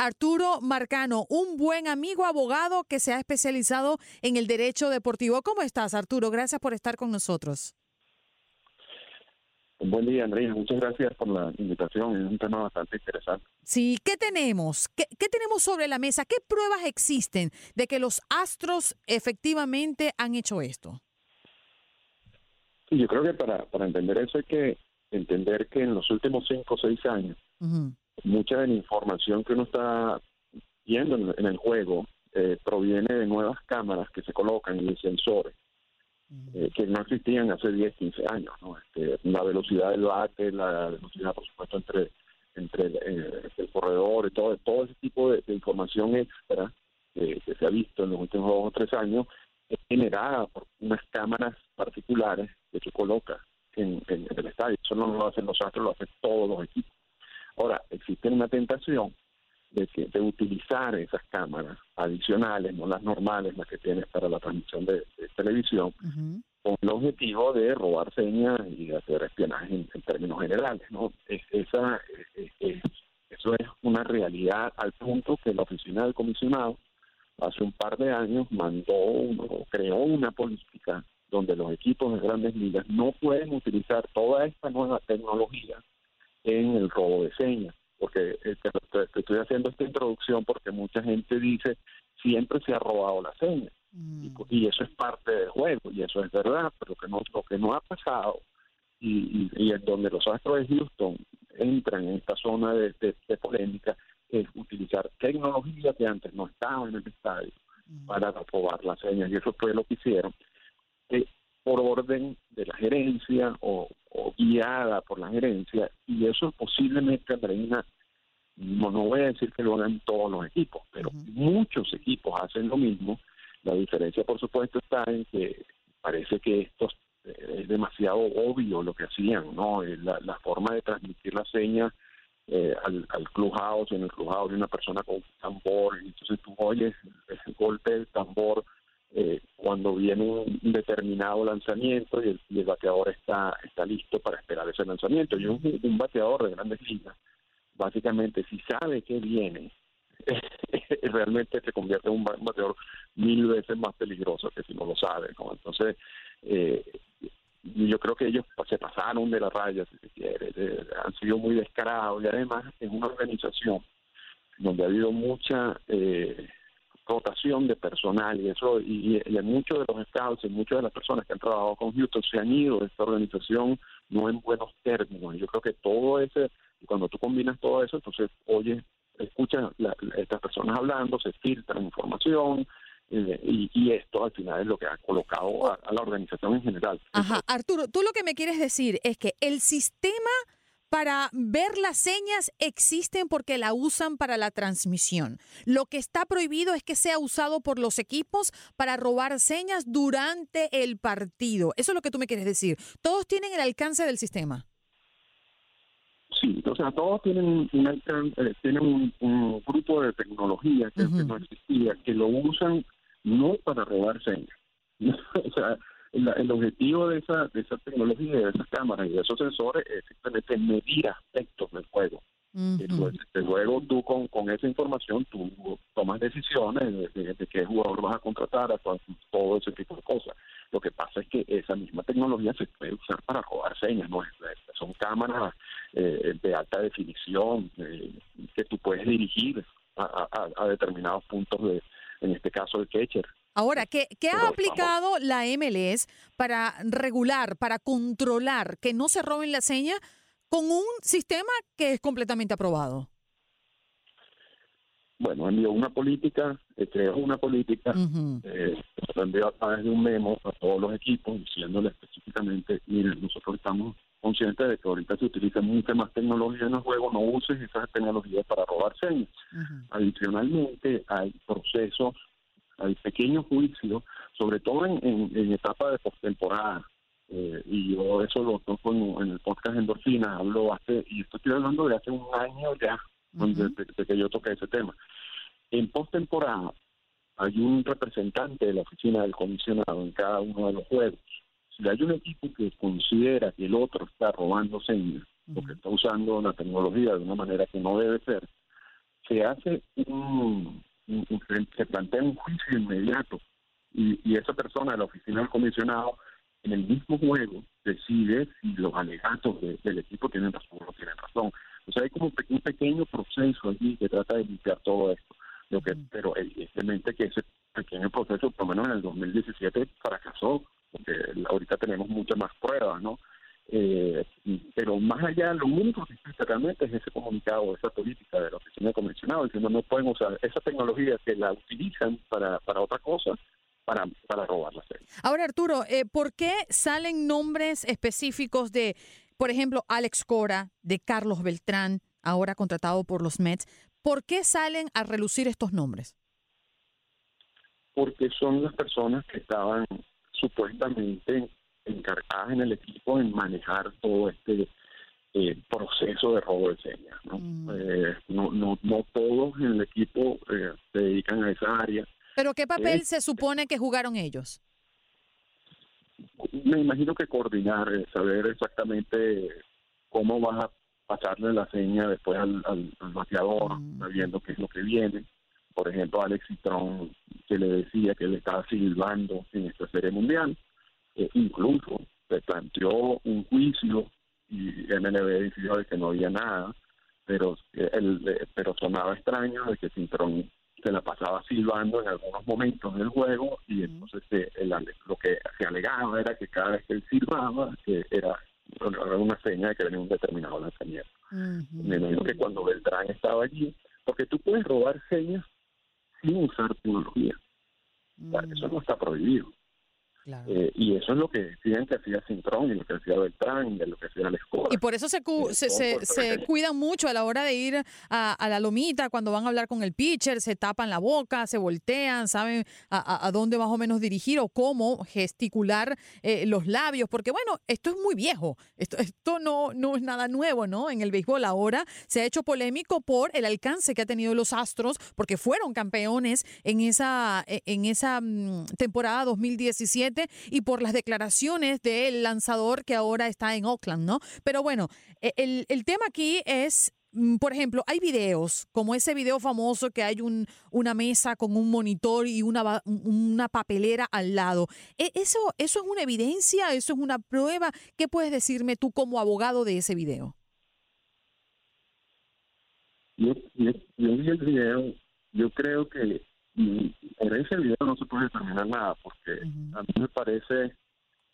Arturo Marcano, un buen amigo abogado que se ha especializado en el derecho deportivo. ¿Cómo estás, Arturo? Gracias por estar con nosotros. Buen día, Andrea. Muchas gracias por la invitación. Es un tema bastante interesante. Sí, ¿qué tenemos? ¿Qué, qué tenemos sobre la mesa? ¿Qué pruebas existen de que los astros efectivamente han hecho esto? Yo creo que para, para entender eso hay que entender que en los últimos cinco o seis años, Ujú. Mucha de la información que uno está viendo en, en el juego eh, proviene de nuevas cámaras que se colocan y sensores eh, que no existían hace 10, 15 años. ¿no? Este, la velocidad del bate, la velocidad, por supuesto, entre entre el, eh, el corredor y todo, todo ese tipo de, de información extra que se ha visto en los últimos dos o tres años es generada por unas cámaras particulares que se coloca en, en- en el estadio. Eso no lo hacen los astros, lo hacen todos los equipos. Ahora, existe una tentación de, que, de utilizar esas cámaras adicionales, no las normales, las que tienes para la transmisión de, de televisión, con el objetivo de robar señas y de hacer espionaje en, en términos generales, ¿no? Es, esa, es- es- eso es una realidad al punto que la oficina del comisionado hace un par de años mandó, uno, creó una política donde los equipos de grandes ligas no pueden utilizar toda esta nueva tecnología en el robo de señas, porque eh, estoy haciendo esta introducción porque mucha gente dice siempre se ha robado la seña y, y eso es parte del juego y eso es verdad, pero que no, lo que no ha pasado y, y, y en donde los Astros de Houston entran en esta zona de, de- de polémica es utilizar tecnología que antes no estaba en el estadio para robar las señas y eso fue lo que hicieron. Eh, por orden de la gerencia o, o guiada por la gerencia y eso posiblemente Andreina no, no voy a decir que lo hagan todos los equipos, pero muchos equipos hacen lo mismo. La diferencia, por supuesto, está en que parece que esto eh, es demasiado obvio lo que hacían, ¿no? Eh, La, la forma de transmitir la seña eh, al, al clubhouse, en el clubhouse de una persona con un tambor, y entonces tú oyes el golpe del tambor eh, cuando viene un determinado lanzamiento y el, bateador está, está listo para esperar ese lanzamiento. Y un, bateador de grandes ligas básicamente si sabe que viene, realmente se convierte en un bateador mil veces más peligroso que si no lo sabe. ¿no? Entonces, eh, yo creo que ellos se pasaron de la raya, si se quiere, han sido muy descarados y además en una organización donde ha habido mucha eh, rotación de personal y eso y, y, muchos de los estados y muchas de las personas que han trabajado con Houston se han ido de esta organización no en buenos términos. Yo creo que todo ese, cuando tú combinas todo eso, entonces oye, escuchan estas personas hablando, se filtra información, eh, y, esto al final es lo que ha colocado a, la organización en general. Ajá, Arturo, tú lo que me quieres decir es que el sistema para ver las señas existen porque la usan para la transmisión. Lo que está prohibido es que sea usado por los equipos para robar señas durante el partido. Eso es lo que tú me quieres decir. Todos tienen el alcance del sistema. Sí, o sea, todos tienen un, eh, tienen un, grupo de tecnología que, no existía, que lo usan no para robar señas. o sea, el, objetivo de esa, de esa tecnología, de esas cámaras y de esos sensores es simplemente medir aspectos del juego. Entonces, luego tú con, con esa información tú tomas decisiones de, qué jugador vas a contratar, a todo, ese tipo de cosas. Lo que pasa es que esa misma tecnología se puede usar para robar señas, ¿no? Son cámaras eh, de alta definición eh, que tú puedes dirigir a, a, a determinados puntos de, en este caso el catcher. Ahora, ¿qué, ha aplicado la MLS para regular, para controlar que no se roben la seña con un sistema que es completamente aprobado? Bueno, envió una política, eh, creó una política, eh, envió a través de un memo a todos los equipos diciéndole específicamente, miren, nosotros estamos conscientes de que ahorita se utiliza mucha más tecnología en el juego, no uses esas tecnologías para robar señas. Adicionalmente, hay procesos hay pequeños juicios, sobre todo en, en, etapa de postemporada. Eh, y yo eso lo toco en, el podcast Endorfina, hablo hace, y esto estoy hablando de hace un año ya, de, que yo toqué ese tema. En postemporada hay un representante de la oficina del comisionado en cada uno de los juegos. Si hay un equipo que considera que el otro está robando señas, porque está usando la tecnología de una manera que no debe ser, se hace un, se plantea un juicio inmediato y, y esa persona de la oficina del comisionado en el mismo juego decide si los alegatos del equipo tienen razón o no tienen razón. O sea, hay como un pequeño proceso allí que trata de limpiar todo esto. Lo que, pero evidentemente que ese pequeño proceso, por lo menos en el 2017, fracasó, porque ahorita tenemos muchas más pruebas, ¿no? Eh, pero más allá, lo único que existe realmente es ese comunicado, esa política de la oficina convencional, diciendo no pueden usar esa tecnología que la utilizan para, para otra cosa, para, para robar la serie. Ahora, Arturo, eh, ¿por qué salen nombres específicos de, por ejemplo, Alex Cora, de Carlos Beltrán, ahora contratado por los Mets? ¿Por qué salen a relucir estos nombres? Porque son las personas que estaban supuestamente encargadas en el equipo en manejar todo este eh, proceso de robo de señas. ¿no? Mm. Eh, no, no, no todos en el equipo eh, se dedican a esa área. ¿Pero qué papel se supone que jugaron ellos? Me imagino que coordinar, saber exactamente cómo vas a pasarle la seña después al, al, bateador, mm. sabiendo qué es lo que viene. Por ejemplo, Alex Citrón, que le decía que él estaba silbando en esta serie mundial eh, incluso se planteó un juicio y MLB decidió de que no había nada, pero el, eh, pero sonaba extraño de que Cintrón se la pasaba silbando en algunos momentos del juego y entonces eh, el, lo que se alegaba era que cada vez que él silbaba que era, una seña de que venía un determinado lanzamiento. Me imagino que cuando Beltrán estaba allí, porque tú puedes robar señas sin usar tecnología. Eso no está prohibido. Eh, y eso es lo que decían que hacía Cintrón y lo que hacía Beltrán y lo que hacía la escuela. Y por eso se, se, se, cuidan mucho a la hora de ir a, la lomita, cuando van a hablar con el pitcher, se tapan la boca, se voltean, saben a, dónde más o menos dirigir o cómo gesticular eh, los labios, porque bueno, esto es muy viejo, esto, esto no, no es nada nuevo, ¿no? En el béisbol ahora se ha hecho polémico por el alcance que ha tenido los Astros, porque fueron campeones en esa, e, en esa mm, temporada 2017 y por las declaraciones del lanzador que ahora está en Oakland, ¿no? Pero bueno, e, el, tema aquí es mm, por ejemplo, hay videos, como ese video famoso que hay un, una mesa con un monitor y una, una papelera al lado. ¿E, ¿Eso, ¿Eso es una evidencia? ¿Eso es una prueba? ¿Qué puedes decirme tú como abogado de ese video? Yo, yo, yo vi el video, yo creo que por ese video no se puede determinar nada, porque a mí me parece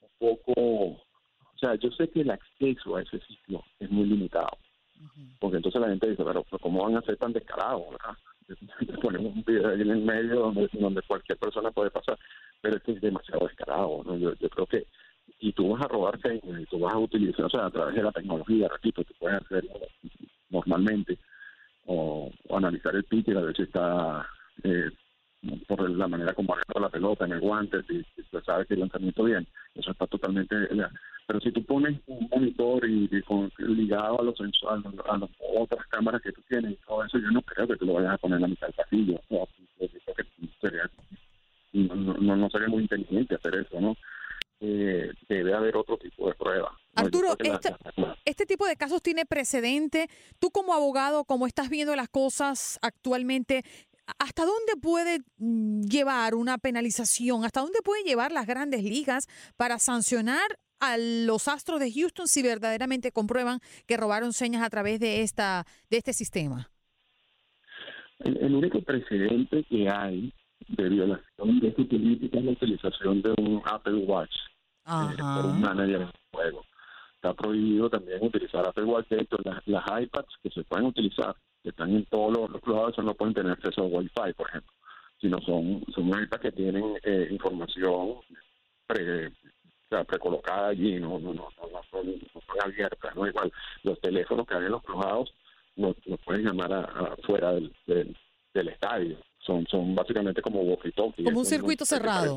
un poco, o sea, yo sé que el acceso a ese sitio es muy limitado, porque entonces la gente dice, pero, ¿cómo van a ser tan descarados? Ponemos un video ahí en el medio donde, donde cualquier persona puede pasar, pero es que es demasiado descarado, ¿no? Yo, yo creo que si tú vas a robar y tú vas a utilizar, o sea, a través de la tecnología, repito, tú puedes hacerlo normalmente, o, analizar el y a ver si está eh, por la manera como agarra la pelota en el guante, si, se sabe que el lanzamiento bien, eso está totalmente... Pero si tú pones un monitor y, ligado a los, a, a las otras cámaras que tú tienes y todo eso, yo no creo que tú lo vayas a poner en la mitad del pasillo. no, no, no, sería muy inteligente hacer eso, ¿no? Eh, debe haber otro tipo de prueba. Arturo, este, este, tipo de casos tiene precedente. Tú como abogado, como estás viendo las cosas actualmente, ¿hasta dónde puede mm, llevar una penalización? ¿Hasta dónde puede llevar las grandes ligas para sancionar a los Astros de Houston si verdaderamente comprueban que robaron señas a través de esta de este sistema? El, único precedente que hay de violación de esta política es la utilización de un Apple Watch eh, por un manager en juego. Está prohibido también utilizar Apple. De las, las iPads que se pueden utilizar, que están en todos los, los clubes, no pueden tener acceso a Wi-Fi, por ejemplo, sino son, son iPads que tienen eh, información pre, precolocada allí, no, no, no, no, son, abiertas, no igual los teléfonos que hay en los cruzados no, no pueden llamar a, fuera del, del, estadio, son, son básicamente como walkie-talkie. Como un circuito cerrado.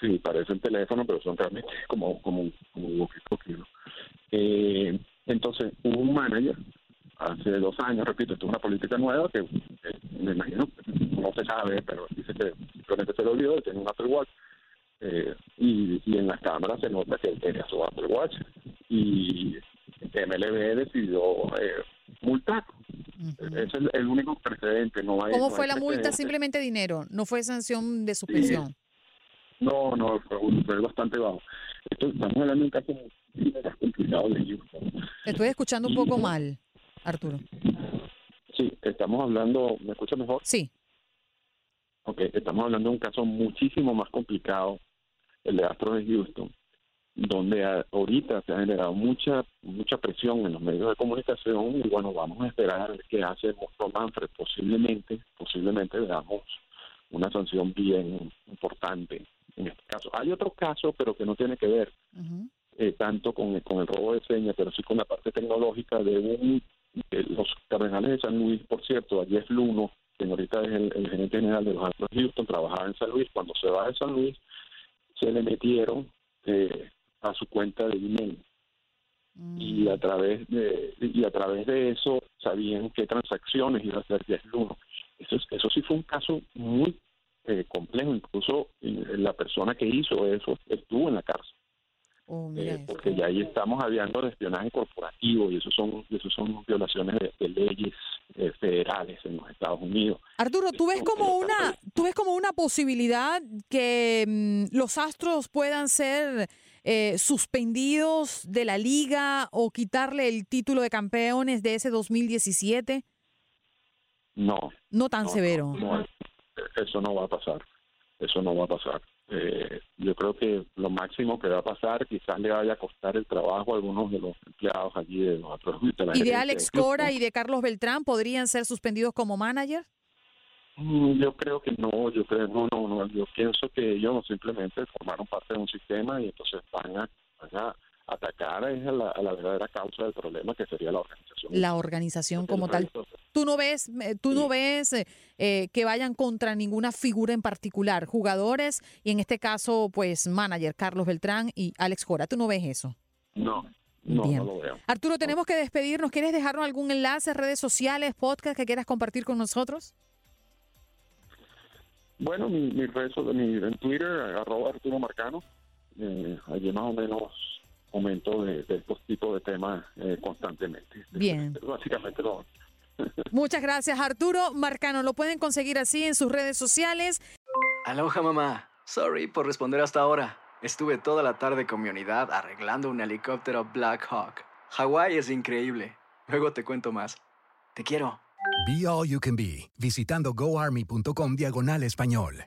Sí, parecen teléfono, pero son realmente como, como, como walkie-talkie. Eh, entonces, un manager hace dos años, repito, esto es una política nueva que, me imagino, no se sabe, pero dice que simplemente se lo olvidó, tiene un Apple Watch eh, y, y, en las cámaras se nota que él tenía su Apple Watch y MLB decidió eh, multar. Ese es el, único precedente. No hay, ¿Cómo fue la multa? Simplemente dinero, no fue sanción de suspensión. No, no, fue, bastante bajo. estamos hablando de un caso muy complicado de Houston. Te estoy escuchando un poco mal, Arturo. Sí, estamos hablando, ¿me escucha mejor? Sí. Ok, estamos hablando de un caso muchísimo más complicado, el de Astro de Houston, donde ahorita se ha generado mucha mucha presión en los medios de comunicación y bueno, vamos a esperar qué hace Monstruo Manfred. Posiblemente, posiblemente veamos una sanción bien importante en este caso. Hay otro caso, pero que no tiene que ver eh, tanto con, con el robo de señas, pero sí con la parte tecnológica de un los Cardenales de San Luis, por cierto, a Jeff Luno, que ahorita es el, gerente general de los Astros Houston, trabajaba en San Luis. Cuando se va de San Luis, se le metieron eh, a su cuenta de email y mm. a través de y a través de eso sabían qué transacciones iba a hacer Jeff Luno. Eso, eso sí fue un caso muy eh, complejo, incluso eh, la persona que hizo eso estuvo en la cárcel. Oh, eh, porque ya ahí estamos hablando de espionaje corporativo y eso son eso son violaciones de, leyes federales en los Estados Unidos. Arturo, ¿tú ves como una tú ves como una posibilidad que mm, los Astros puedan ser suspendidos de la liga o quitarle el título de campeones de ese 2017? No. No tan severo eso no va a pasar. Eso no va a pasar. Eh, yo creo que lo máximo que va a pasar quizás le vaya a costar el trabajo a algunos de los empleados allí de los otros. ¿Y de Alex Cora y de Carlos Beltrán podrían ser suspendidos como manager? Mm, yo creo que no, yo creo no, no, no. Yo pienso que ellos simplemente formaron parte de un sistema y entonces van a, van a atacar a la, a la verdadera causa del problema que sería la organización. La organización como tal. Tú no ves, eh, tú no ves eh, eh, que vayan contra ninguna figura en particular, jugadores y en este caso, pues manager Carlos Beltrán y Alex Cora. ¿Tú no ves eso? No. No, no lo veo. Arturo, tenemos que despedirnos. ¿Quieres dejarnos algún enlace, redes sociales, podcast que quieras compartir con nosotros? Bueno, mi, mi, mi en Twitter, arroba Arturo Marcano. allí más o menos aumento de, estos tipos de temas eh, constantemente. Bien. Básicamente lo, Muchas gracias, Arturo Marcano. Lo pueden conseguir así en sus redes sociales. Aloha, mamá. Sorry por responder hasta ahora. Estuve toda la tarde con mi unidad arreglando un helicóptero Black Hawk. Hawái es increíble. Luego te cuento más. Te quiero. Be All You Can Be, visitando goarmy.com diagonal español.